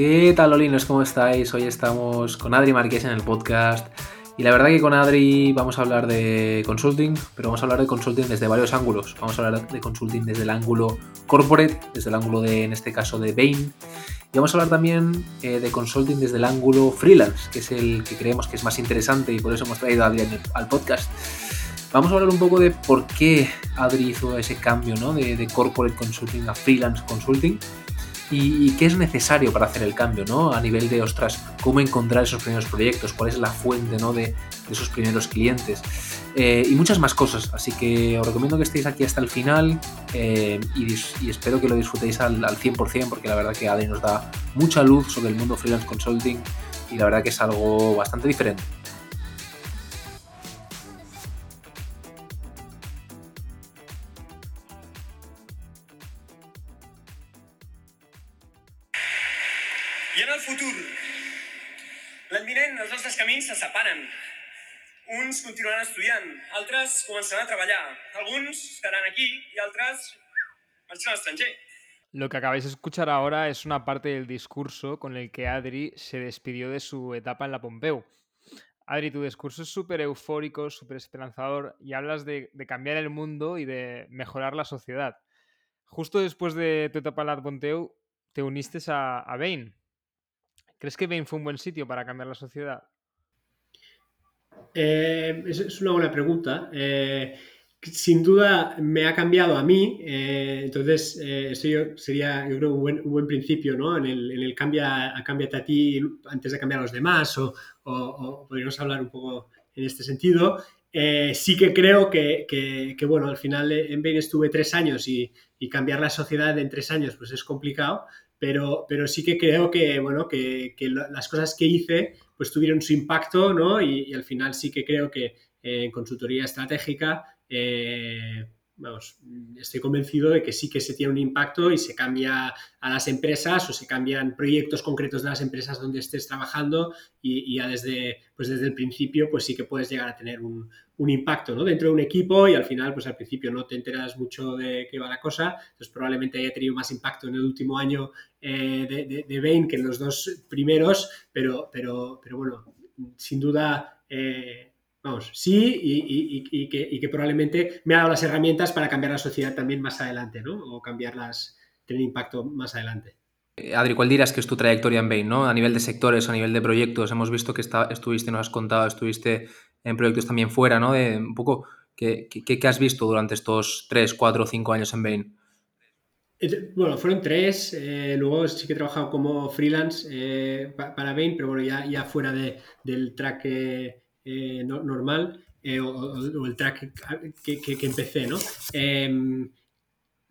¿Qué tal, Olinos? ¿Cómo estáis? Hoy estamos con Adri Marqués en el podcast. Y la verdad que con Adri vamos a hablar de consulting, pero vamos a hablar de consulting desde varios ángulos. Vamos a hablar de consulting desde el ángulo corporate, desde el ángulo de, en este caso, de Bain. Y vamos a hablar también eh, de consulting desde el ángulo freelance, que es el que creemos que es más interesante y por eso hemos traído a Adri al podcast. Vamos a hablar un poco de por qué Adri hizo ese cambio ¿no? de, de corporate consulting a freelance consulting y, qué es necesario para hacer el cambio, ¿no? A nivel de, ostras, cómo encontrar esos primeros proyectos, cuál es la fuente, ¿no? De, esos primeros clientes eh, y muchas más cosas. Así que os recomiendo que estéis aquí hasta el final eh, y, espero que lo disfrutéis al, al 100% porque la verdad que Adri nos da mucha luz sobre el mundo freelance consulting y la verdad que es algo bastante diferente. Camins se separen. Uns continuaran estudiant, altres començaran a treballar. Alguns estaran aquí y altres marxaran al estranger. Lo que acabáis de escuchar ahora es una parte del discurso con el que Adri se despidió de su etapa en la Pompeu. Adri, tu discurso es súper eufórico, súper esperanzador y hablas de, de, cambiar el mundo y de mejorar la sociedad. Justo después de tu etapa en la Pompeu, te uniste a, a Bain. ¿Crees que Bain fue un buen sitio para cambiar la sociedad? Eh, es, una buena pregunta. Eh, sin duda me ha cambiado a mí, eh, entonces esto sería, yo creo, un buen, buen principio, ¿no? En el, en el cambia, a ti antes de cambiar a los demás, o, podríamos hablar un poco en este sentido. sí que creo que, que, bueno, al final en Bain estuve tres años y, y, cambiar la sociedad en tres años pues es complicado, pero, pero sí que creo que, bueno, que, que las cosas que hice pues tuvieron su impacto, ¿no? Y, al final sí que creo que eh, en consultoría estratégica, eh, vamos, estoy convencido de que sí que se tiene un impacto y se cambia a las empresas o se cambian proyectos concretos de las empresas donde estés trabajando y, ya desde, pues desde el principio, pues sí que puedes llegar a tener un, impacto ¿no? dentro de un equipo y al final, pues al principio no te enteras mucho de qué va la cosa, entonces probablemente haya tenido más impacto en el último año eh, de, de, Bain que en los dos primeros, pero, pero, pero bueno, sin duda, eh, vamos, sí, y, que, probablemente me ha dado las herramientas para cambiar la sociedad también más adelante, ¿no? O cambiarlas, tener impacto más adelante. Eh, Adri, ¿cuál dirás que es tu trayectoria en Bain, ¿no? A nivel de sectores, a nivel de proyectos, hemos visto que estuviste, nos has contado, estuviste en proyectos también fuera, ¿no? De un poco, ¿qué, qué, has visto durante estos 3, 4 o 5 años en Bain? Bueno, fueron tres. Eh, luego sí que he trabajado como freelance eh, para Bain, pero bueno, ya, ya fuera de, del track eh, normal o, el track que, que, empecé, ¿no? Em,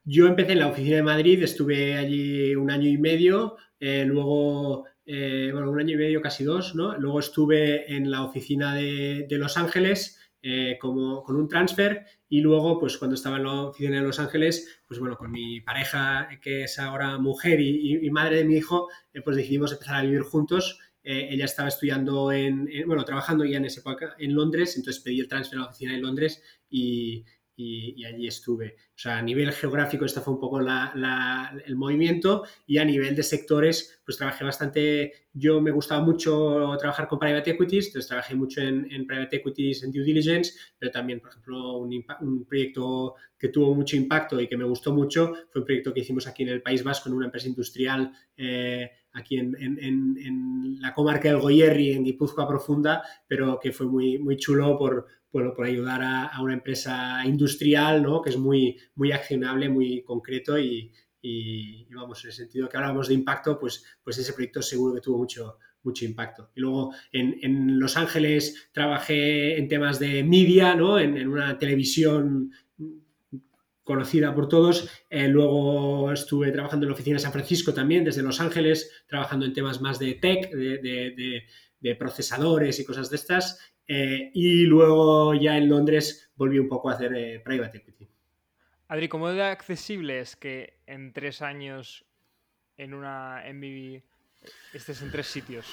yo empecé en la oficina de Madrid, estuve allí un año y medio, luego, bueno, un año y medio, casi dos, ¿no? Luego estuve en la oficina de, de Los Ángeles, eh, como, con un transfer y luego, pues cuando estaba en la oficina de Los Ángeles, pues bueno, con mi pareja, que es ahora mujer y, madre de mi hijo, eh, pues decidimos empezar a vivir juntos. Eh, ella estaba estudiando en, bueno, trabajando ya en época en Londres, entonces pedí el transfer a la oficina de Londres y, y, allí estuve. O sea, a nivel geográfico esto fue un poco el movimiento y a nivel de sectores, pues trabajé bastante, yo me gustaba mucho trabajar con private equities, entonces trabajé mucho en, private equities, en due diligence, pero también, por ejemplo, un, proyecto que tuvo mucho impacto y que me gustó mucho fue un proyecto que hicimos aquí en el País Vasco en una empresa industrial. Eh, aquí en, en, la comarca del Goyerri, en Guipúzcoa Profunda, pero que fue muy, muy chulo por, bueno, por ayudar a, una empresa industrial, ¿no? Que es muy, muy accionable, muy concreto y, vamos, en el sentido que hablábamos de impacto, pues, pues ese proyecto seguro que tuvo mucho, mucho impacto. Y luego en, Los Ángeles trabajé en temas de media, ¿no? En, una televisión conocida por todos. Eh, luego estuve trabajando en la oficina de San Francisco también, desde Los Ángeles, trabajando en temas más de tech, de, de procesadores y cosas de estas. Eh, y luego ya en Londres volví un poco a hacer eh, private equity. Adri, ¿cómo de accesible es que en tres años en una MBB estés en tres sitios?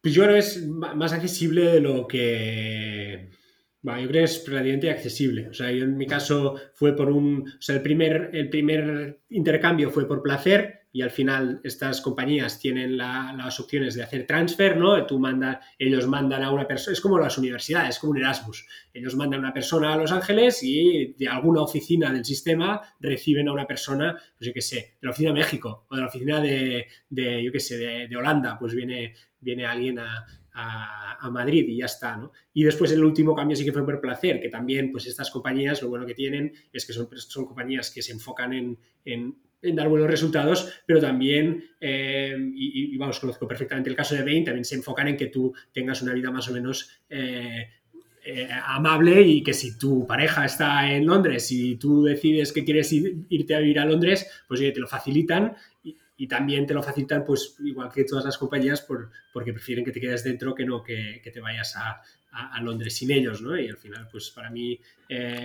Pues yo creo que es más accesible de lo que... yo creo que es relativamente accesible. O sea, yo en mi caso fue por un... O sea, el primer, el primer intercambio fue por placer, y al final estas compañías tienen las opciones de hacer transfer, ¿no? Tú mandas, ellos mandan a una persona, es como las universidades, es como un Erasmus. Ellos mandan a una persona a Los Ángeles y de alguna oficina del sistema reciben a una persona, pues yo qué sé, de la oficina de México o de la oficina de, yo qué sé, de, Holanda, pues viene, viene alguien a, Madrid y ya está, ¿no? Y después el último cambio sí que fue por placer, que también pues estas compañías lo bueno que tienen es que son, son compañías que se enfocan en en dar buenos resultados, pero también, eh, y, vamos, conozco perfectamente el caso de Bain, también se enfocan en que tú tengas una vida más o menos eh, eh, amable y que si tu pareja está en Londres y tú decides que quieres irte a vivir a Londres, pues te lo facilitan y, también te lo facilitan, pues igual que todas las compañías, por, porque prefieren que te quedes dentro que no que, te vayas a, Londres sin ellos, ¿no? Y al final, pues para mí,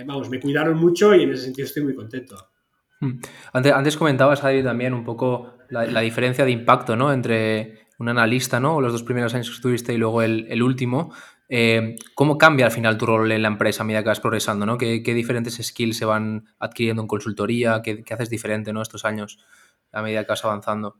vamos, me cuidaron mucho y en ese sentido estoy muy contento. Hmm. Antes, antes comentabas, Adri, también un poco la, diferencia de impacto ¿no? entre un analista, ¿no? los dos primeros años que estuviste y luego el, último. Eh, ¿Cómo cambia al final tu rol en la empresa a medida que vas progresando? ¿no? ¿Qué, diferentes skills se van adquiriendo en consultoría? ¿Qué, qué haces diferente ¿no? estos años a medida que vas avanzando?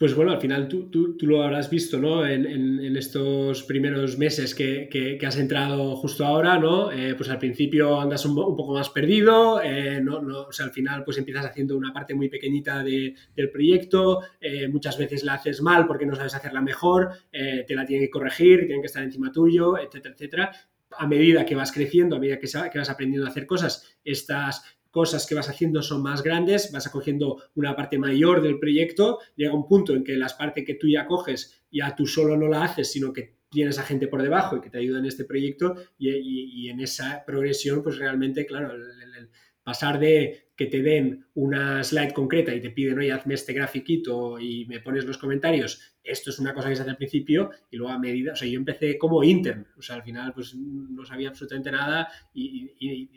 Pues bueno, al final tú, tú, tú lo habrás visto, ¿no? En, en, estos primeros meses que, que, has entrado justo ahora, ¿no? Eh, pues al principio andas un, poco más perdido, eh, no, no, o sea, al final pues empiezas haciendo una parte muy pequeñita de, del proyecto, eh, muchas veces la haces mal porque no sabes hacerla mejor, te la tienen que corregir, tienen que estar encima tuyo, etcétera, etcétera. A medida que vas creciendo, a medida que, que vas aprendiendo a hacer cosas, estas cosas que vas haciendo son más grandes, vas acogiendo una parte mayor del proyecto, llega un punto en que las partes que tú ya coges ya tú solo no la haces, sino que tienes a gente por debajo y que te ayuda en este proyecto y, en esa progresión, pues realmente, claro, el pasar de que te den una slide concreta y te piden, oye, hazme este grafiquito y me pones los comentarios, esto es una cosa que se hace al principio y luego a medida, o sea, yo empecé como intern, o sea, al final pues no sabía absolutamente nada y,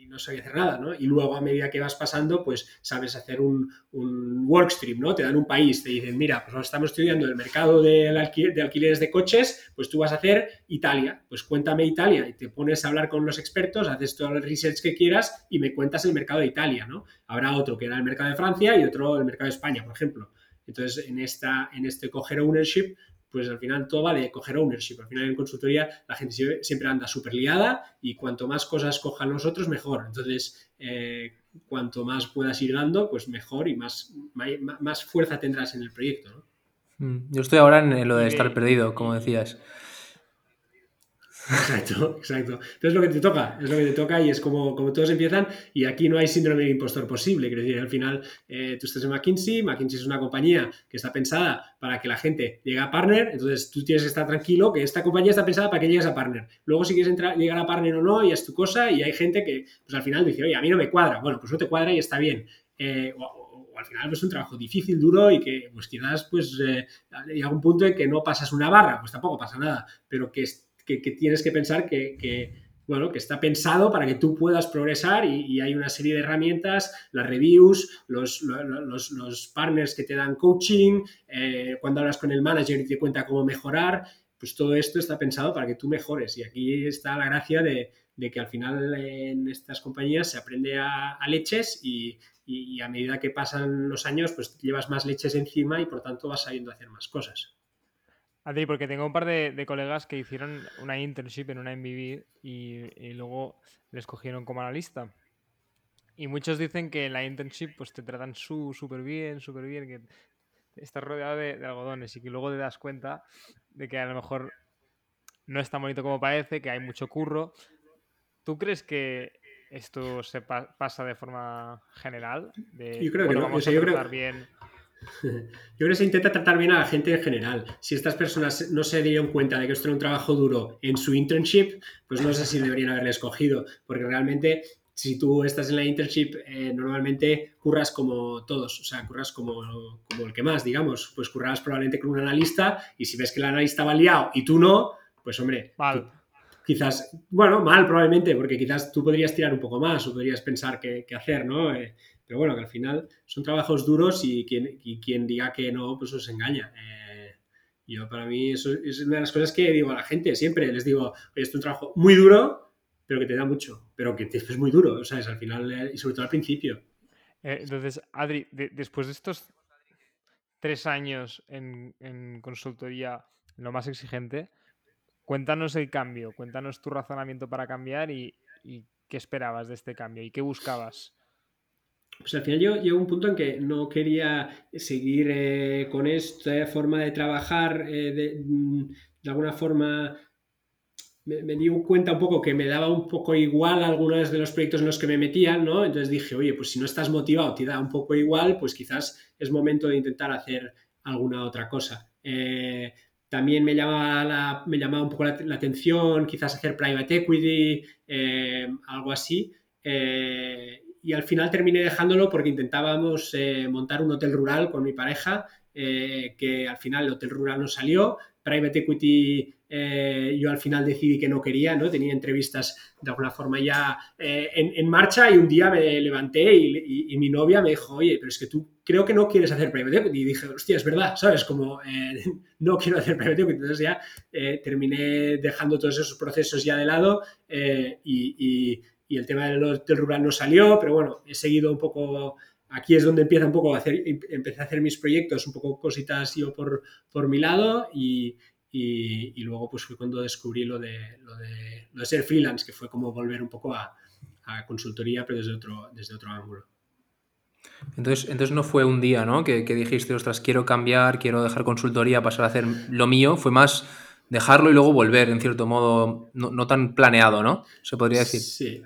no sabía hacer nada, ¿no? Y luego a medida que vas pasando, pues sabes hacer un, un workstream, ¿no? Te dan un país, te dicen, mira, pues estamos estudiando el mercado de alquileres de coches, pues tú vas a hacer Italia, pues cuéntame Italia y te pones a hablar con los expertos, haces todo el research que quieras y me cuentas el mercado de Italia, ¿no? Habrá otro que era el mercado de Francia y otro el mercado de España, por ejemplo. Entonces, en, esta, en este coger ownership, pues al final todo va de coger ownership. Al final en consultoría la gente siempre anda súper liada y cuanto más cosas cojan los otros, mejor. Entonces, eh, cuanto más puedas ir dando, pues mejor y más, más, fuerza tendrás en el proyecto. Mm, yo estoy ahora en lo de estar perdido, como decías. Exacto, exacto. Entonces es lo que te toca, es lo que te toca y es como, como todos empiezan y aquí no hay síndrome de impostor posible. Quiero decir, al final eh, tú estás en McKinsey, McKinsey es una compañía que está pensada para que la gente llegue a partner, entonces tú tienes que estar tranquilo que esta compañía está pensada para que llegues a partner. Luego si quieres entrar, llegar a partner o no, y es tu cosa y hay gente que pues al final dice, oye, a mí no me cuadra. Bueno, pues no te cuadra y está bien. Eh, o, al final pues, es un trabajo difícil, duro y que pues quizás pues eh, llega un punto en que no pasas una barra, pues tampoco pasa nada, pero que que, tienes que pensar que, bueno, que está pensado para que tú puedas progresar y, hay una serie de herramientas, las reviews, los, los, partners que te dan coaching, eh, cuando hablas con el manager y te cuenta cómo mejorar, pues todo esto está pensado para que tú mejores. Y aquí está la gracia de, que al final en estas compañías se aprende a, leches y, y, a medida que pasan los años, pues llevas más leches encima y por tanto vas sabiendo hacer más cosas. Adri, porque tengo un par de, colegas que hicieron una internship en una MBB y, luego les cogieron como analista. Y muchos dicen que en la internship pues te tratan súper bien, súper bien, que estás rodeado de, algodones y que luego te das cuenta de que a lo mejor no es tan bonito como parece, que hay mucho curro. ¿Tú crees que esto se pasa de forma general? yo creo que no. Vamos a tratar bien yo creo que se intenta tratar bien a la gente en general. Si estas personas no se dieron cuenta de que esto era un trabajo duro en su internship, pues no sé si deberían haberle escogido, porque realmente si tú estás en la internship, eh, normalmente curras como todos, o sea, curras como, como el que más, digamos. Pues curras probablemente con un analista y si ves que el analista va liado y tú no, pues hombre, quizás, bueno, mal probablemente, porque quizás tú podrías tirar un poco más o podrías pensar qué, hacer, ¿no? Eh, pero bueno, que al final son trabajos duros y quien, diga que no, pues os engaña. Eh, yo para mí eso es una de las cosas que digo a la gente siempre. Les digo, oye, es un trabajo muy duro, pero que te da mucho, pero que es muy duro, ¿sabes? Al final, eh, y sobre todo al principio. Eh, entonces, Adri, después de estos tres años en, consultoría, lo más exigente, cuéntanos el cambio, cuéntanos tu razonamiento para cambiar y, qué esperabas de este cambio y qué buscabas. Pues al final yo llegó un punto en que no quería seguir eh, con esta forma de trabajar eh, mm, de, alguna forma me, di cuenta un poco que me daba un poco igual algunos de los proyectos en los que me metían, ¿no? Entonces dije, oye, pues si no estás motivado, te da un poco igual, pues quizás es momento de intentar hacer alguna otra cosa. Eh, también me llamaba, me llamaba un poco la, atención, quizás hacer private equity, eh, algo así. Y al final terminé dejándolo porque intentábamos montar un hotel rural con mi pareja, que al final el hotel rural no salió. Private equity eh, yo al final decidí que no quería, ¿no? Tenía entrevistas de alguna forma ya eh, en, marcha y un día me levanté y, mi novia me dijo, oye, pero es que tú creo que no quieres hacer private equity. Y dije, hostia, es verdad, ¿sabes? Como eh, no quiero hacer private equity. Entonces ya terminé dejando todos esos procesos ya de lado y, el tema del, del rural no salió, pero bueno, he seguido un poco aquí es donde empieza un poco a hacer, empecé a hacer mis proyectos, un poco cositas yo por, por mi lado y, y, luego pues fue cuando descubrí lo de, lo de, ser freelance, que fue como volver un poco a, consultoría, pero desde otro, desde otro ángulo. Entonces, entonces no fue un día, ¿no? Que, dijiste, ostras, quiero cambiar, quiero dejar consultoría, pasar a hacer lo mío. Fue más dejarlo y luego volver, en cierto modo, no, no tan planeado, ¿no? Se podría decir. Sí,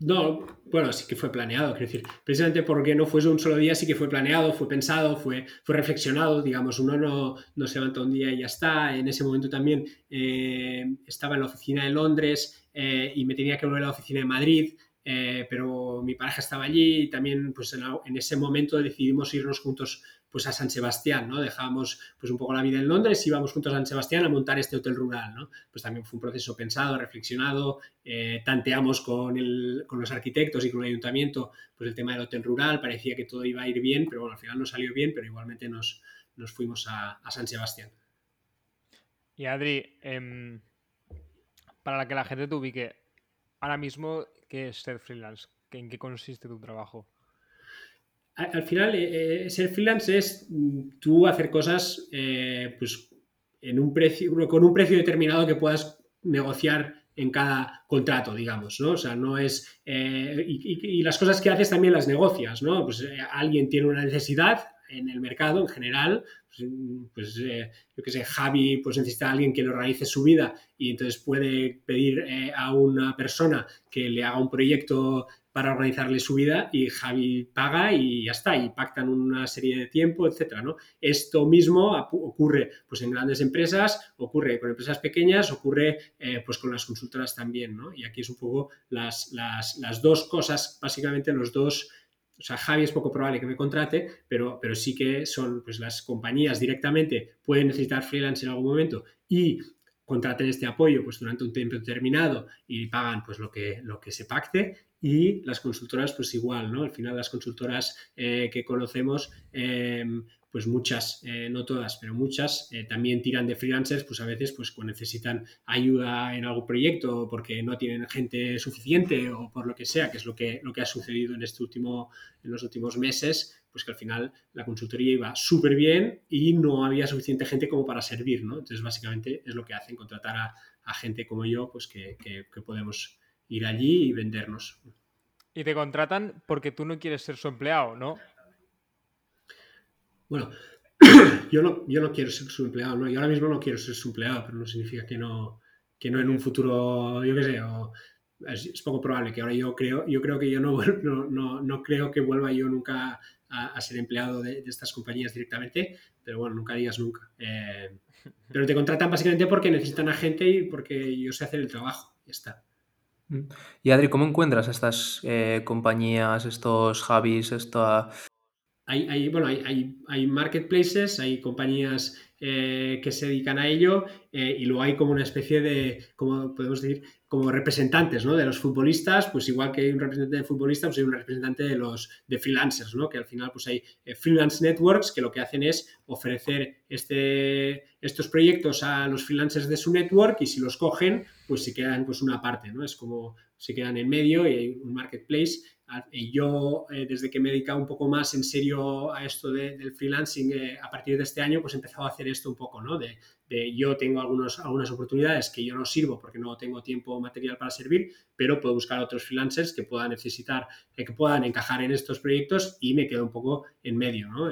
no, bueno, sí que fue planeado, quiero decir, precisamente porque no fue un solo día, sí que fue planeado, fue pensado, fue, fue reflexionado, digamos, uno no, no se levanta un día y ya está. En ese momento también eh, estaba en la oficina de Londres eh, y me tenía que volver a la oficina de Madrid, eh, pero mi pareja estaba allí y también pues en, en, ese momento decidimos irnos juntos pues a San Sebastián, ¿no? Dejábamos pues un poco la vida en Londres y íbamos juntos a San Sebastián a montar este hotel rural, ¿no? Pues también fue un proceso pensado, reflexionado, eh, tanteamos con, con los arquitectos y con el ayuntamiento pues el tema del hotel rural, parecía que todo iba a ir bien, pero bueno, al final no salió bien, pero igualmente nos, nos fuimos a, San Sebastián. Y Adri, em, para que la gente te ubique, ahora mismo, ¿qué es ser freelance? ¿En qué consiste tu trabajo? Al final, eh, eh, ser freelance es mm, tú hacer cosas eh, pues, en un precio, con un precio determinado que puedas negociar en cada contrato, digamos, ¿no? O sea, no es... y, las cosas que haces también las negocias, ¿no? Pues alguien tiene una necesidad en el mercado en general, pues, pues yo qué sé, Javi pues necesita a alguien que le organice su vida y entonces puede pedir a una persona que le haga un proyecto para organizarle su vida y Javi paga y ya está, y pactan una serie de tiempo, etcétera, ¿no? Esto mismo ocurre pues en grandes empresas, ocurre con empresas pequeñas, ocurre eh, pues con las consultoras también, ¿no? Y aquí es un poco las, las, dos cosas, básicamente los dos o sea, Javi es poco probable que me contrate, pero, pero sí que son, pues las compañías directamente pueden necesitar freelance en algún momento y contraten este apoyo pues durante un tiempo determinado y pagan pues lo que, lo que se pacte y las consultoras, pues igual, ¿no? Al final las consultoras eh, que conocemos, em, pues muchas, eh, no todas, pero muchas, eh, también tiran de freelancers, pues a veces pues necesitan ayuda en algún proyecto porque no tienen gente suficiente o por lo que sea, que es lo que, lo que ha sucedido en, este último, en los últimos meses, pues que al final la consultoría iba súper bien y no había suficiente gente como para servir, ¿no? Entonces básicamente es lo que hacen, contratar a, gente como yo, pues que, que podemos ir allí y vendernos. Y te contratan porque tú no quieres ser su empleado, ¿no? Bueno, yo no, yo no quiero ser su empleado, ¿no? Yo ahora mismo no quiero ser su empleado, pero no significa que no, que no en un futuro, yo qué sé, es, poco probable que ahora yo creo, yo creo que yo no, no, no, creo que vuelva yo nunca a, ser empleado de, estas compañías directamente, pero bueno, nunca digas nunca. Eh, pero te contratan básicamente porque necesitan a gente y porque yo sé hacer el trabajo, ya está. Mm. Y Adri, ¿cómo encuentras estas eh, compañías, estos Javis, esta... Hay, hay, bueno, hay, hay, marketplaces, hay compañías eh, que se dedican a ello eh, y luego hay como una especie de, como podemos decir, como representantes ¿no? de los futbolistas, pues igual que hay un representante de futbolistas, pues hay un representante de los de freelancers, ¿no? que al final pues hay freelance networks que lo que hacen es ofrecer este, estos proyectos a los freelancers de su network y si los cogen, pues se quedan pues una parte, ¿no? Es como se quedan en medio y hay un marketplace. Yo, desde que me he dedicado un poco más en serio a esto del freelancing, a partir de este año, pues he empezado a hacer esto un poco, ¿no? De, yo tengo algunos, algunas oportunidades que yo no sirvo porque no tengo tiempo material para servir, pero puedo buscar otros freelancers que puedan necesitar, que puedan encajar en estos proyectos y me quedo un poco en medio, ¿no?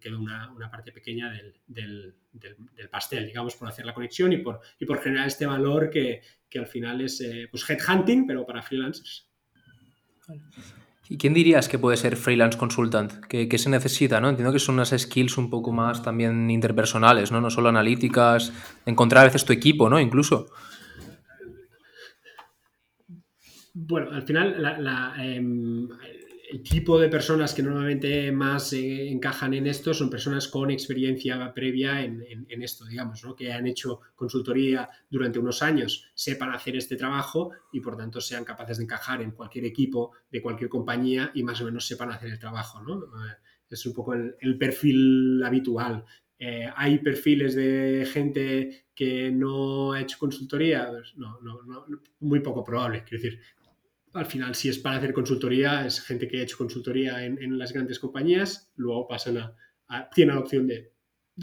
quedo una, una, parte pequeña del, del, del, pastel, digamos, por hacer la conexión y por, y por generar este valor que, que al final es pues headhunting, pero para freelancers. ¿Y quién dirías que puede ser freelance consultant? ¿Qué, se necesita? ¿no? Entiendo que son unas skills un poco más también interpersonales, ¿no? No solo analíticas, encontrar a veces tu equipo, ¿no? Incluso. Bueno, al final la, em, el tipo de personas que normalmente más eh, encajan en esto son personas con experiencia previa en, esto, digamos, ¿no? que han hecho consultoría durante unos años, sepan hacer este trabajo y por tanto sean capaces de encajar en cualquier equipo de cualquier compañía y más o menos sepan hacer el trabajo. ¿no? Eh, es un poco el, perfil habitual. Eh, ¿Hay perfiles de gente que no ha hecho consultoría? Pues no, no, no, muy poco probable. Quiero decir, al final, si es para hacer consultoría, es gente que ha hecho consultoría en, las grandes compañías, luego pasan a, tienen la opción de,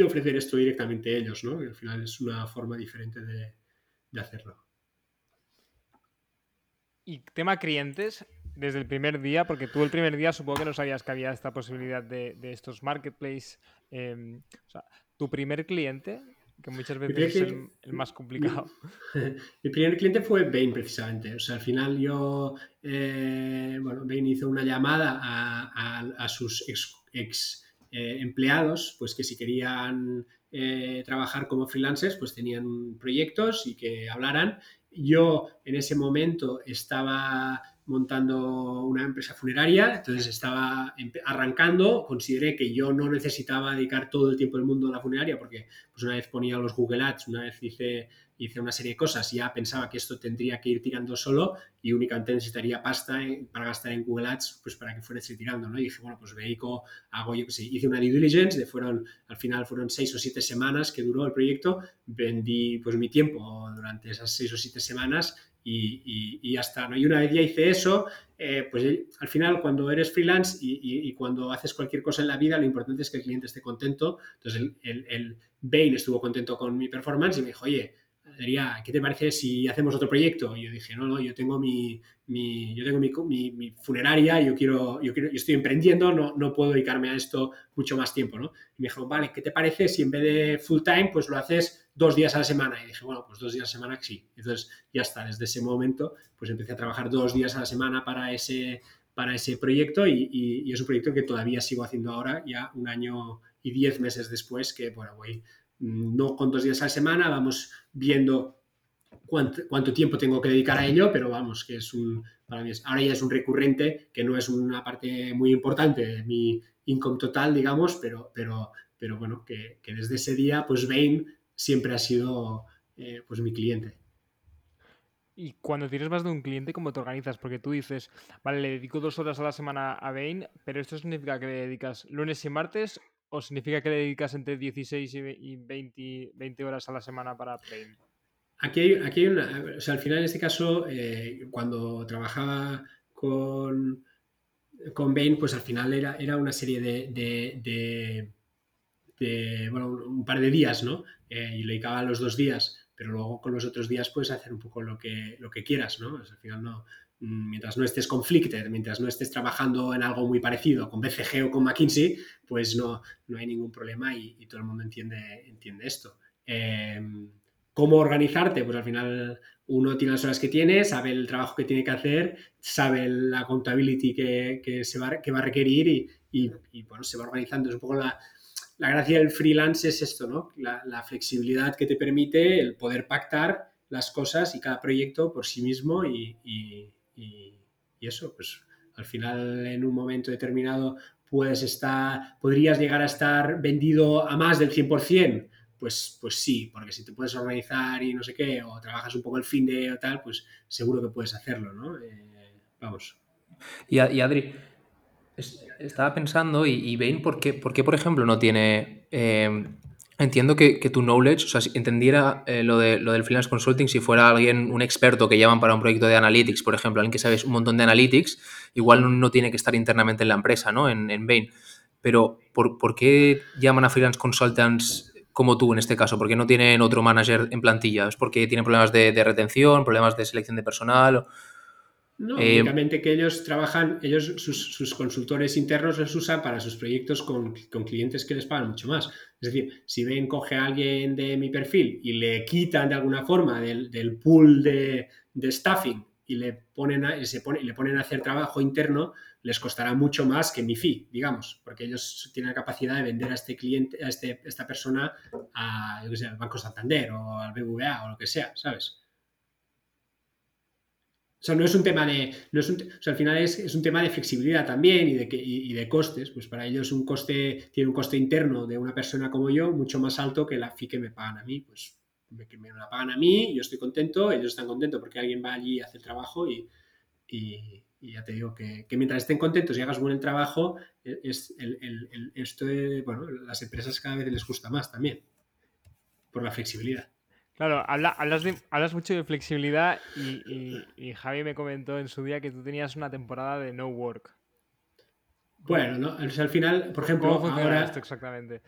ofrecer esto directamente ellos, ¿no? al final es una forma diferente de, hacerlo. Y tema clientes, desde el primer día, porque tú el primer día supongo que no sabías que había esta posibilidad de, estos marketplaces. Em, o sea, tu primer cliente, que muchas veces es el, más complicado. Mi, primer cliente fue Bain, precisamente. O sea, al final yo, eh, bueno, Bain hizo una llamada a, sus ex, eh, empleados, pues que si querían eh, trabajar como freelancers, pues tenían proyectos y que hablaran. Yo en ese momento estaba montando una empresa funeraria, entonces estaba arrancando, consideré que yo no necesitaba dedicar todo el tiempo del mundo a la funeraria porque pues una vez ponía los Google Ads, una vez hice, hice una serie de cosas, ya pensaba que esto tendría que ir tirando solo y únicamente necesitaría pasta para gastar en Google Ads pues para que fuese tirando, ¿no? Y dije, bueno, pues dedico, hago yo que sé, hice una due diligence, de fueron, al final fueron seis o siete semanas que duró el proyecto, vendí pues mi tiempo durante esas seis o siete semanas y, y, está. ¿no? Y una vez ya hice eso, eh, pues eh, al final cuando eres freelance y, cuando haces cualquier cosa en la vida, lo importante es que el cliente esté contento. Entonces el, el, el Bain estuvo contento con mi performance y me dijo, oye, ¿qué te parece si hacemos otro proyecto? Y yo dije, no, no, yo tengo mi, mi yo tengo mi, mi, funeraria, yo quiero, yo quiero, yo estoy emprendiendo, no, no puedo dedicarme a esto mucho más tiempo, ¿no? Y me dijo, vale, ¿qué te parece si en vez de full time, pues lo haces dos días a la semana. Y dije, bueno, pues dos días a la semana sí. Entonces ya está, desde ese momento pues empecé a trabajar dos días a la semana para ese, para ese proyecto y, es un proyecto que todavía sigo haciendo ahora, ya un año y diez meses después, que bueno, voy mm, no con dos días a la semana, vamos viendo cuánto, tiempo tengo que dedicar a ello, pero vamos, que es un, para mí ahora ya es un recurrente, que no es una parte muy importante de mi income total, digamos, pero, pero, pero bueno, que, que desde ese día, pues Bain siempre ha sido eh, pues mi cliente. Y cuando tienes más de un cliente, ¿cómo te organizas? Porque tú dices, vale, le dedico dos horas a la semana a Bain, pero ¿esto significa que le dedicas lunes y martes o significa que le dedicas entre 16 y 20, 20 horas a la semana para Bain? Aquí hay, aquí una, o sea, al final en este caso, eh, cuando trabajaba con, con Bain, pues al final era, era una serie de de, bueno, un par de días, ¿no? Eh, y le dedicaba los dos días, pero luego con los otros días puedes hacer un poco lo que, lo que quieras, ¿no? al final no, mm, mientras no estés conflicted, mientras no estés trabajando en algo muy parecido con BCG o con McKinsey, pues no, no hay ningún problema y, todo el mundo entiende, entiende esto. Em, ¿Cómo organizarte? Pues al final uno tiene las horas que tiene, sabe el trabajo que tiene que hacer, sabe la accountability que, que se va, que va a requerir y, y, y, bueno, se va organizando. Es un poco la, la gracia del freelance es esto, ¿no? La, flexibilidad que te permite el poder pactar las cosas y cada proyecto por sí mismo y, eso, pues al final en un momento determinado puedes estar, podrías llegar a estar vendido a más del 100%, pues, pues sí, porque si te puedes organizar y no sé qué, o trabajas un poco el fin de o tal, pues seguro que puedes hacerlo, ¿no? Eh, vamos. Y, y Estaba pensando, y, y Bain, ¿por qué, por, ejemplo, no tiene eh, Entiendo que, que tu knowledge, o sea, si entendiera eh, lo, de, lo del freelance consulting, si fuera alguien, un experto que llaman para un proyecto de analytics, por ejemplo, alguien que sabe un montón de analytics, igual no, no tiene que estar internamente en la empresa, ¿no? En, en Bain. Pero, ¿por, ¿por qué llaman a freelance consultants como tú en este caso? ¿Por qué no tienen otro manager en plantilla? ¿Es porque tienen problemas de, de retención, problemas de selección de personal? No, Eh, únicamente que ellos trabajan, ellos, sus, sus consultores internos los usan para sus proyectos con, con clientes que les pagan mucho más. Es decir, si ven, coge a alguien de mi perfil y le quitan de alguna forma del, del pool de, de staffing y le ponen a, y se pone, y le ponen a hacer trabajo interno, les costará mucho más que mi fee, digamos, porque ellos tienen la capacidad de vender a este cliente, a este, esta persona a, yo sé, al Banco Santander o al BBVA o lo que sea, ¿sabes? O sea, no es un tema de. No es un, o sea, al final es, es, un tema de flexibilidad también y de, que, y, de costes. Pues para ellos un coste, tiene un coste interno de una persona como yo mucho más alto que la FI que me pagan a mí. Pues me, me la pagan a mí, yo estoy contento, ellos están contentos porque alguien va allí y hace el trabajo y, y, ya te digo que, que, mientras estén contentos y hagas buen trabajo, es el, el, esto bueno, las empresas cada vez les gusta más también por la flexibilidad. Claro, habla, hablas, de, hablas, mucho de flexibilidad y, y, y, Javi me comentó en su día que tú tenías una temporada de no work. Bueno, ¿no? o sea, al final, por ejemplo, ¿Cómo funciona ahora... esto exactamente?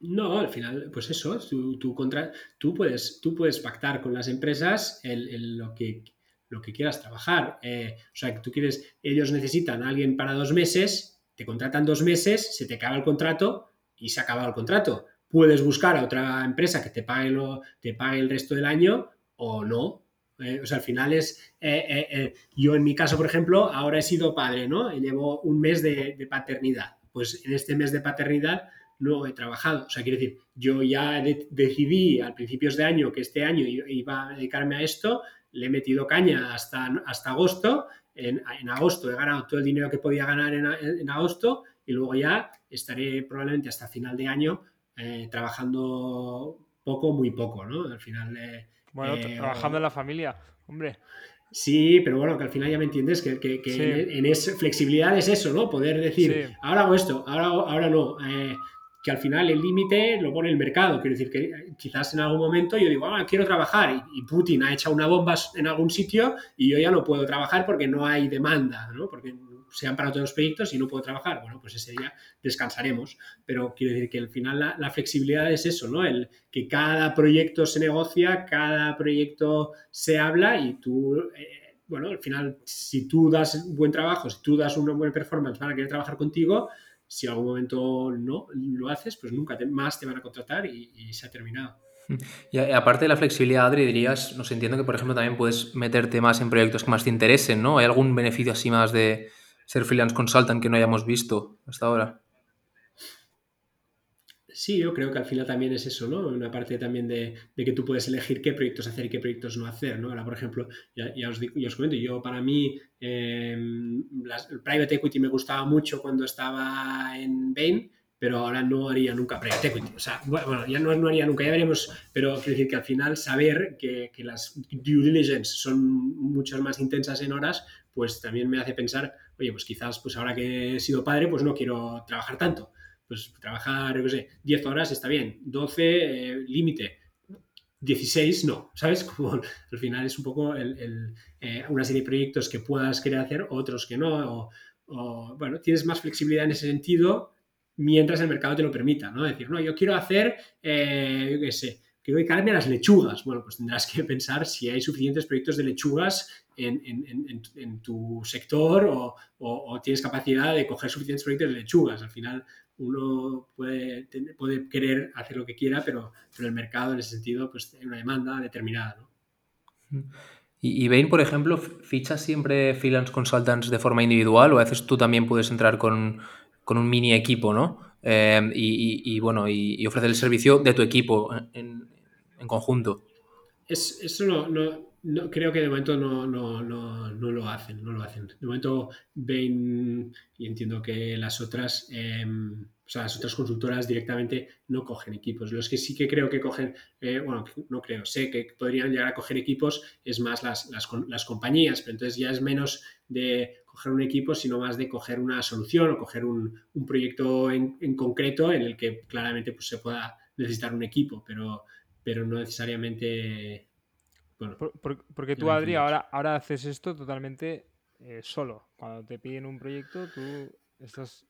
No, al final, pues eso, tú, tú, contra, tú, puedes, tú puedes pactar con las empresas el, el, lo, que, lo que quieras trabajar. Eh, o sea, que tú quieres, ellos necesitan a alguien para dos meses, te contratan dos meses, se te acaba el contrato y se acaba el contrato puedes buscar a otra empresa que te pague, lo, te pague el resto del año o no. Eh, o sea, al final es, eh, eh, yo en mi caso, por ejemplo, ahora he sido padre, ¿no? Llevo un mes de, paternidad. Pues en este mes de paternidad no he trabajado. O sea, quiero decir, yo ya de, decidí a principios de año que este año iba a dedicarme a esto, le he metido caña hasta, hasta agosto. En, en, agosto he ganado todo el dinero que podía ganar en, en agosto y luego ya estaré probablemente hasta final de año eh, trabajando poco, muy poco, ¿no? Al final. Eh, bueno, eh, trabajando en la familia, hombre. Sí, pero bueno, que al final ya me entiendes que, que, que sí. en, en es, flexibilidad es eso, ¿no? Poder decir, sí. ahora hago esto, ahora, ahora no. Eh, que al final el límite lo pone el mercado. Quiero decir que quizás en algún momento yo digo, ah, quiero trabajar y, y, Putin ha echado una bomba en algún sitio y yo ya no puedo trabajar porque no hay demanda, ¿no? Porque se han parado todos los proyectos y no puedo trabajar. Bueno, pues ese día descansaremos. Pero quiero decir que al final la, flexibilidad es eso, ¿no? El que cada proyecto se negocia, cada proyecto se habla y tú... Eh, bueno, al final, si tú das buen trabajo, si tú das una buena performance, van a querer trabajar contigo, si en algún momento no lo haces, pues nunca más te van a contratar y, y, se ha terminado. Y aparte de la flexibilidad, Adri, dirías, nos entiendo que, por ejemplo, también puedes meterte más en proyectos que más te interesen, ¿no? ¿Hay algún beneficio así más de ser freelance consultant que no hayamos visto hasta ahora? Sí, yo creo que al final también es eso, ¿no? Una parte también de, que tú puedes elegir qué proyectos hacer y qué proyectos no hacer, ¿no? Ahora, por ejemplo, ya, os, ya os, comento, yo para mí las, el private equity me gustaba mucho cuando estaba en Bain, pero ahora no haría nunca private equity. O sea, bueno, ya no, no haría nunca, ya veremos, pero quiero decir que al final saber que, que las due diligence son mucho más intensas en horas, pues también me hace pensar, oye, pues quizás pues ahora que he sido padre, pues no quiero trabajar tanto pues trabajar, yo qué sé, 10 horas está bien, 12 eh, límite, 16 no, ¿sabes? Como al final es un poco el, el, eh, una serie de proyectos que puedas querer hacer, otros que no, o, bueno, tienes más flexibilidad en ese sentido mientras el mercado te lo permita, ¿no? Decir, no, yo quiero hacer, eh, yo qué sé, quiero dedicarme a las lechugas. Bueno, pues tendrás que pensar si hay suficientes proyectos de lechugas en, en, tu sector o, o, tienes capacidad de coger suficientes proyectos de lechugas. Al final, uno puede, puede querer hacer lo que quiera, pero, pero el mercado en ese sentido pues tiene una demanda determinada. ¿Y, y Bain, por ejemplo, ficha siempre freelance consultants de forma individual o a veces tú también puedes entrar con, con un mini equipo, ¿no? Eh, y, y, y, bueno, y, ofrecer el servicio de tu equipo en, en conjunto. Es, eso no, no, no, creo que de momento no, no, no, lo hacen, no lo hacen. De momento Bain y entiendo que las otras eh, o sea, las otras consultoras directamente no cogen equipos. Los que sí que creo que cogen, eh, bueno, no creo, sé que podrían llegar a coger equipos es más las, las, compañías, pero entonces ya es menos de coger un equipo, sino más de coger una solución o coger un, un proyecto en, en, concreto en el que claramente pues, se pueda necesitar un equipo, pero, pero no necesariamente... Bueno, porque tú, Adri, ahora, ahora haces esto totalmente eh, solo. Cuando te piden un proyecto, tú estás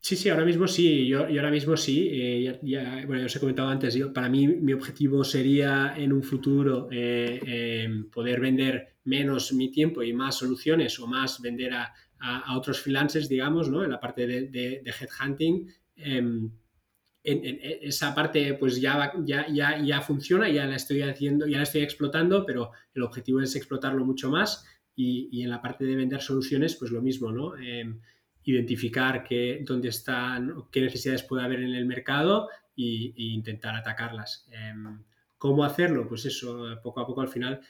Sí, sí, ahora mismo sí, yo, ahora mismo sí. Eh, ya, bueno, ya os he comentado antes, yo, para mí mi objetivo sería en un futuro eh, em, poder vender menos mi tiempo y más soluciones o más vender a, a, otros freelancers, digamos, ¿no? En la parte de, de, headhunting. En, esa parte pues ya, ya, ya, ya funciona, ya la estoy haciendo, ya la estoy explotando, pero el objetivo es explotarlo mucho más y, y en la parte de vender soluciones pues lo mismo, ¿no? Em, identificar qué, dónde están, qué necesidades puede haber en el mercado e, intentar atacarlas. Em, ¿Cómo hacerlo? Pues eso, poco a poco al final,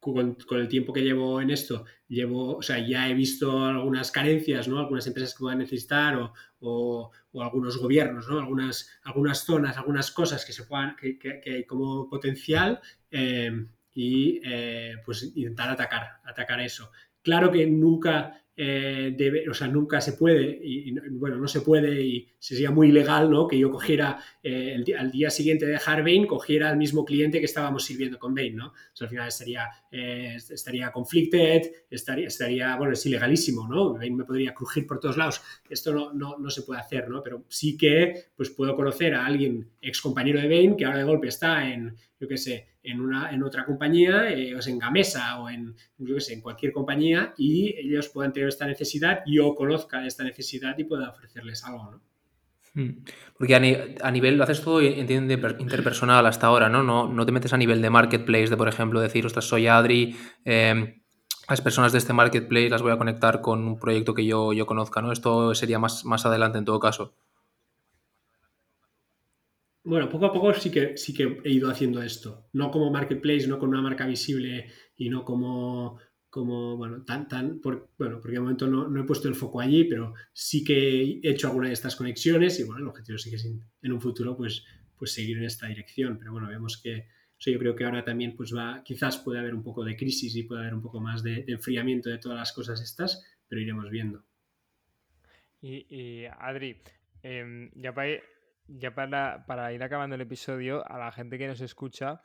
con, el tiempo que llevo en esto, llevo, o sea, ya he visto algunas carencias, ¿no? Algunas empresas que puedan necesitar o, o, algunos gobiernos, ¿no? Algunas, algunas zonas, algunas cosas que se puedan, que, que, hay como potencial em, y eh, pues intentar atacar, atacar eso. Claro que nunca eh, o sea, nunca se puede, y, bueno, no se puede y sería muy ilegal. Que yo cogiera eh, al día siguiente de dejar Bain, cogiera al mismo cliente que estábamos sirviendo con Bain, ¿no? Al final estaría, eh, estaría conflicted, estaría, estaría, bueno, es ilegalísimo, ¿no? Bain me podría crujir por todos lados. Esto no, no, no, se puede hacer, ¿no? Pero sí que, pues puedo conocer a alguien, ex compañero de Bain, que ahora de golpe está en, yo qué sé, en, una, en otra compañía, eh, o en Gamesa o en, yo sé, en cualquier compañía y ellos puedan tener esta necesidad, yo conozca esta necesidad y pueda ofrecerles algo, ¿no? Hmm. Porque a, nivel, lo haces todo interpersonal hasta ahora, ¿no? ¿no? No te metes a nivel de marketplace, de por ejemplo decir, ostras, soy Adri, eh, las personas de este marketplace las voy a conectar con un proyecto que yo, yo conozca, ¿no? Esto sería más, más adelante en todo caso. Bueno, poco a poco sí que, sí que he ido haciendo esto. No como marketplace, no con una marca visible y no como, como bueno, tan, tan, por, bueno, porque de momento no, he puesto el foco allí, pero sí que he hecho alguna de estas conexiones y bueno, el objetivo sí que es en un futuro pues, pues seguir en esta dirección. Pero bueno, vemos que, yo creo que ahora también pues va, quizás puede haber un poco de crisis y puede haber un poco más de, enfriamiento de todas las cosas estas, pero iremos viendo. Y, Adri, em, ya para ya para, para, ir acabando el episodio, a la gente que nos escucha,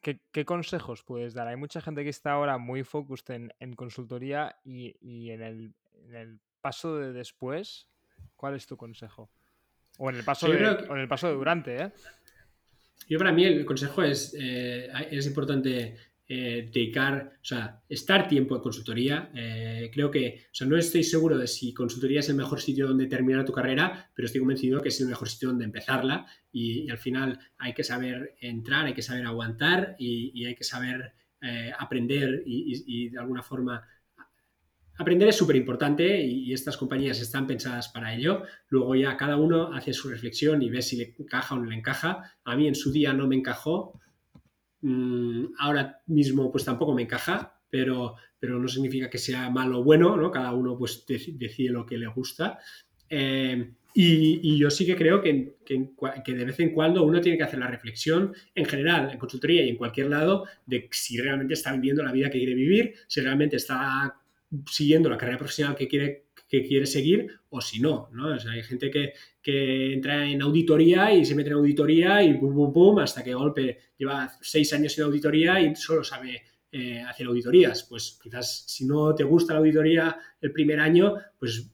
¿qué, consejos puedes dar? Hay mucha gente que está ahora muy focused en, consultoría y, en, el, paso de después. ¿Cuál es tu consejo? O en el paso, de, en el paso de durante, ¿eh? Yo para mí el consejo es, eh, es importante eh, dedicar, o sea, estar tiempo en consultoría. Eh, creo que, o sea, no estoy seguro de si consultoría es el mejor sitio donde terminar tu carrera, pero estoy convencido que es el mejor sitio donde empezarla y, al final hay que saber entrar, hay que saber aguantar y, hay que saber eh, aprender y, de alguna forma Aprender es súper importante y, estas compañías están pensadas para ello. Luego ya cada uno hace su reflexión y ve si le encaja o no le encaja. A mí en su día no me encajó, Mm, ahora mismo pues tampoco me encaja, pero, pero no significa que sea malo o bueno, ¿no? Cada uno pues decide lo que le gusta. Eh, y, yo sí que creo que, que, de vez en cuando uno tiene que hacer la reflexión, en general, en consultoría y en cualquier lado, de si realmente está viviendo la vida que quiere vivir, si realmente está siguiendo la carrera profesional que quiere que quiere seguir o si no, ¿no? hay gente que, entra en auditoría y se mete en auditoría y pum, pum, pum, hasta que golpe lleva seis años en auditoría y solo sabe eh, hacer auditorías. Pues quizás si no te gusta la auditoría el primer año, pues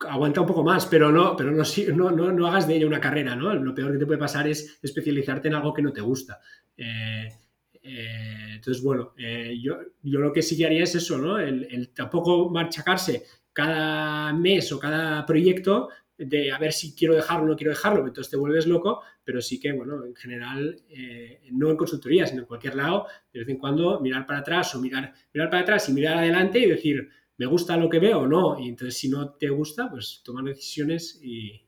aguanta un poco más, pero no, pero no, no, no, hagas de ella una carrera, ¿no? Lo peor que te puede pasar es especializarte en algo que no te gusta. Eh, eh, entonces, bueno, yo, yo, lo que sí que haría es eso, ¿no? El, el, tampoco machacarse cada mes o cada proyecto de a ver si quiero dejarlo o no quiero dejarlo, entonces te vuelves loco, pero sí que, bueno, en general, eh, no en consultoría, sino en cualquier lado, de vez en cuando mirar para atrás o mirar, mirar para atrás y mirar adelante y decir, me gusta lo que veo o no, y entonces si no te gusta, pues tomar decisiones y,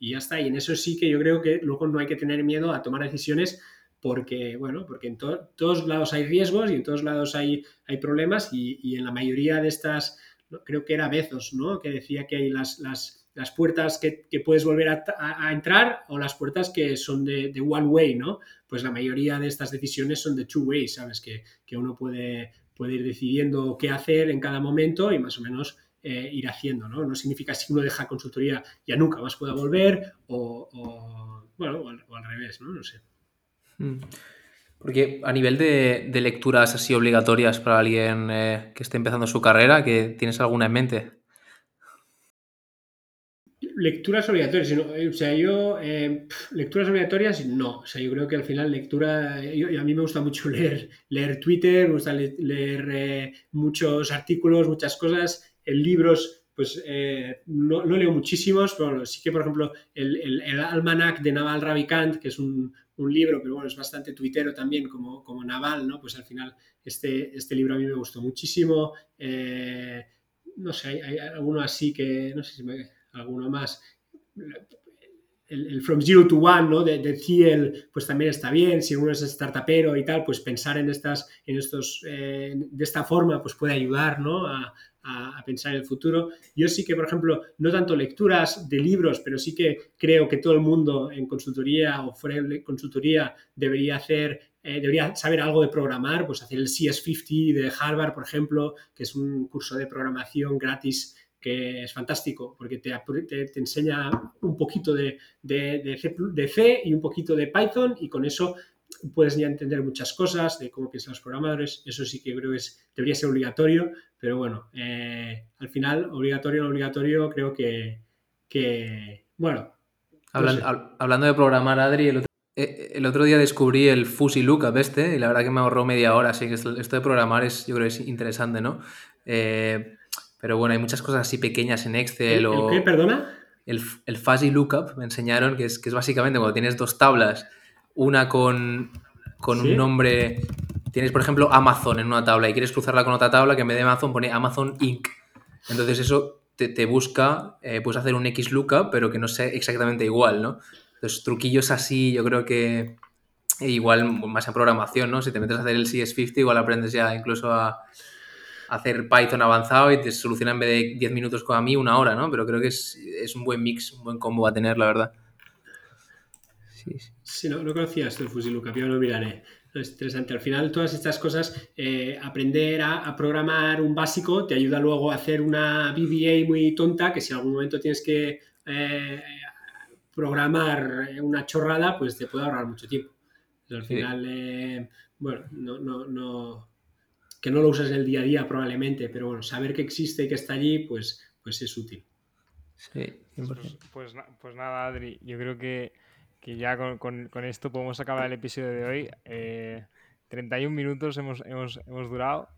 ya está. Y en eso sí que yo creo que luego no hay que tener miedo a tomar decisiones porque, bueno, porque en todos lados hay riesgos y en todos lados hay, hay problemas y, y en la mayoría de estas creo que era Bezos, ¿no? Que decía que hay las, las, las puertas que, que, puedes volver a, a, entrar o las puertas que son de, de, one way, ¿no? Pues la mayoría de estas decisiones son de two way, ¿sabes? Que, que uno puede, puede ir decidiendo qué hacer en cada momento y más o menos eh, ir haciendo, ¿no? No significa si uno deja consultoría ya nunca más pueda volver o, o bueno, o al, revés, ¿no? No sé. Mm. Porque a nivel de, lecturas así obligatorias para alguien eh, que esté empezando su carrera, que ¿tienes alguna en mente? Lecturas obligatorias, no, o sea, yo, eh, lecturas obligatorias, no, o sea, yo creo que al final lectura, a mí me gusta mucho leer, leer Twitter, me gusta leer, eh, muchos artículos, muchas cosas, en libros, pues eh, no, leo muchísimos, pero bueno, sí que, por ejemplo, el, el, el Almanac de Naval Ravikant, que es un, un, libro, pero bueno, es bastante tuitero también, como, como Naval, ¿no? Pues al final este, este libro a mí me gustó muchísimo. Eh, no sé, hay, hay, alguno así que, no sé si me, alguno más. El, From Zero to One, ¿no? De, de Thiel, pues también está bien. Si uno es startupero y tal, pues pensar en estas, en estos, eh, de esta forma, pues puede ayudar, ¿no? A, pensar en el futuro. Yo sí que, por ejemplo, no tanto lecturas de libros, pero sí que creo que todo el mundo en consultoría o fuera de consultoría debería hacer, eh, debería saber algo de programar, pues hacer el CS50 de Harvard, por ejemplo, que es un curso de programación gratis que es fantástico porque te, te, enseña un poquito de, de C y un poquito de Python y con eso puedes ya entender muchas cosas de cómo piensan los programadores. Eso sí que creo que es, debería ser obligatorio, pero bueno, eh, al final, obligatorio o no obligatorio, creo que, que bueno. Hablan, no sé. Hablando de programar, Adri, el otro, eh, el otro, día descubrí el Fuzzy Lookup este y la verdad que me ahorró media hora, así que esto de programar es, yo creo que es interesante, ¿no? Eh, pero bueno, hay muchas cosas así pequeñas en Excel ¿El, o... ¿El qué, perdona? El, el Fuzzy Lookup me enseñaron que es, que es básicamente cuando tienes dos tablas una con, con ¿Sí? un nombre. Tienes, por ejemplo, Amazon en una tabla y quieres cruzarla con otra tabla que en vez de Amazon pone Amazon Inc. Entonces eso te, te busca, eh, puedes hacer un X lookup, pero que no sea exactamente igual, ¿no? Entonces, truquillos así, yo creo que igual más en programación, ¿no? Si te metes a hacer el CS50, igual aprendes ya incluso a, hacer Python avanzado y te soluciona en vez de 10 minutos con a mí una hora, ¿no? Pero creo que es, es un buen mix, un buen combo a tener, la verdad. Sí, sí. sí no, no, conocía esto del Fusilucap, yo lo miraré. Es interesante. Al final, todas estas cosas, eh, aprender a, a, programar un básico te ayuda luego a hacer una VBA muy tonta, que si en algún momento tienes que eh, programar una chorrada, pues te puede ahorrar mucho tiempo. Pero al final, sí. eh, bueno, no, no, no, que no lo usas en el día a día probablemente, pero bueno, saber que existe y que está allí, pues, pues es útil. Sí, pues, pues, pues nada, Adri, yo creo que que ya con, con, con, esto podemos acabar el episodio de hoy. Eh, 31 minutos hemos, hemos, hemos durado.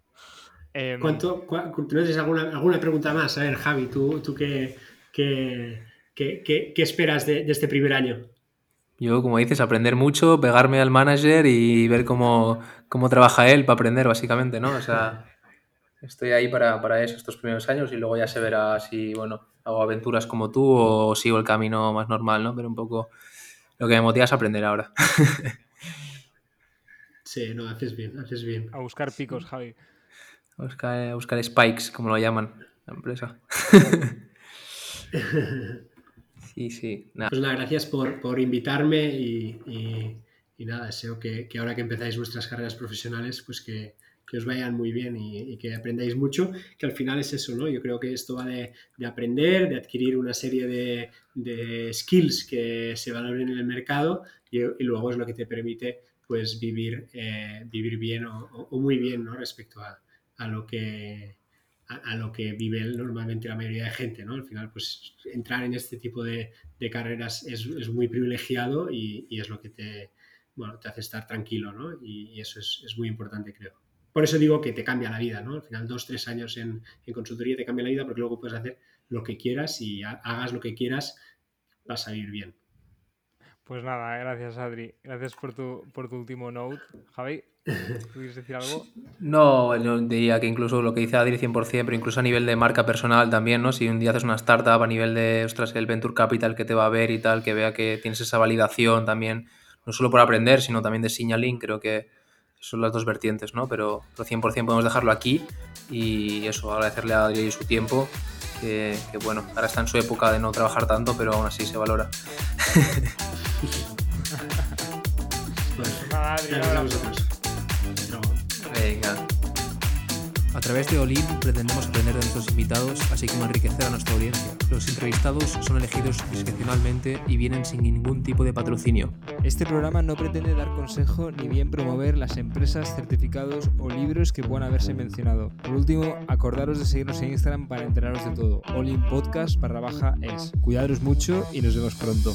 Eh, ¿Cuánto, cu ¿Tienes alguna, alguna pregunta más? A ver, Javi, ¿tú, tú qué, qué, qué, qué, qué esperas de, de, este primer año? Yo, como dices, aprender mucho, pegarme al manager y ver cómo, cómo trabaja él para aprender, básicamente, ¿no? O sea, estoy ahí para, para eso estos primeros años y luego ya se verá si, bueno, hago aventuras como tú o sigo el camino más normal, ¿no? Pero un poco lo que me motiva es aprender ahora. sí, no, haces bien, haces bien. A buscar picos, Javi. A buscar, a buscar spikes, como lo llaman la empresa. sí, sí. Nada. Pues nada, gracias por, por invitarme y, y, y, nada, deseo que, que ahora que empezáis vuestras carreras profesionales, pues que, que os vayan muy bien y, que aprendáis mucho, que al final es eso, ¿no? Yo creo que esto va de, de aprender, de adquirir una serie de, skills que se valoren en el mercado y, luego es lo que te permite pues vivir, eh, vivir bien o, muy bien, ¿no? Respecto a, lo que lo que vive normalmente la mayoría de gente, ¿no? Al final, pues entrar en este tipo de, carreras es, muy privilegiado y, y, es lo que te, bueno, te hace estar tranquilo, ¿no? Y, y eso es, es muy importante, creo. Por eso digo que te cambia la vida, ¿no? Al final, dos, tres años en, en, consultoría te cambia la vida porque luego puedes hacer lo que quieras y hagas lo que quieras, vas a vivir bien. Pues nada, gracias Adri. Gracias por tu, por tu último note. Javi, ¿quieres decir algo? No, yo diría que incluso lo que dice Adri 100%, pero incluso a nivel de marca personal también, ¿no? Si un día haces una startup a nivel de, ostras, el Venture Capital que te va a ver y tal, que vea que tienes esa validación también, no solo por aprender, sino también de signaling, creo que son las dos vertientes, ¿no? Pero, pero 100% podemos dejarlo aquí y eso, agradecerle a Adri su tiempo, que, que, bueno, ahora está en su época de no trabajar tanto, pero aún así se valora. Vosotros. Venga. A través de Olin pretendemos aprender de nuestros invitados, así como enriquecer a nuestra audiencia. Los entrevistados son elegidos discrecionalmente y vienen sin ningún tipo de patrocinio. Este programa no pretende dar consejo ni bien promover las empresas, certificados o libros que puedan haberse mencionado. Por último, acordaros de seguirnos en Instagram para enteraros de todo. All in podcast barra baja es. Cuidaros mucho y nos vemos pronto.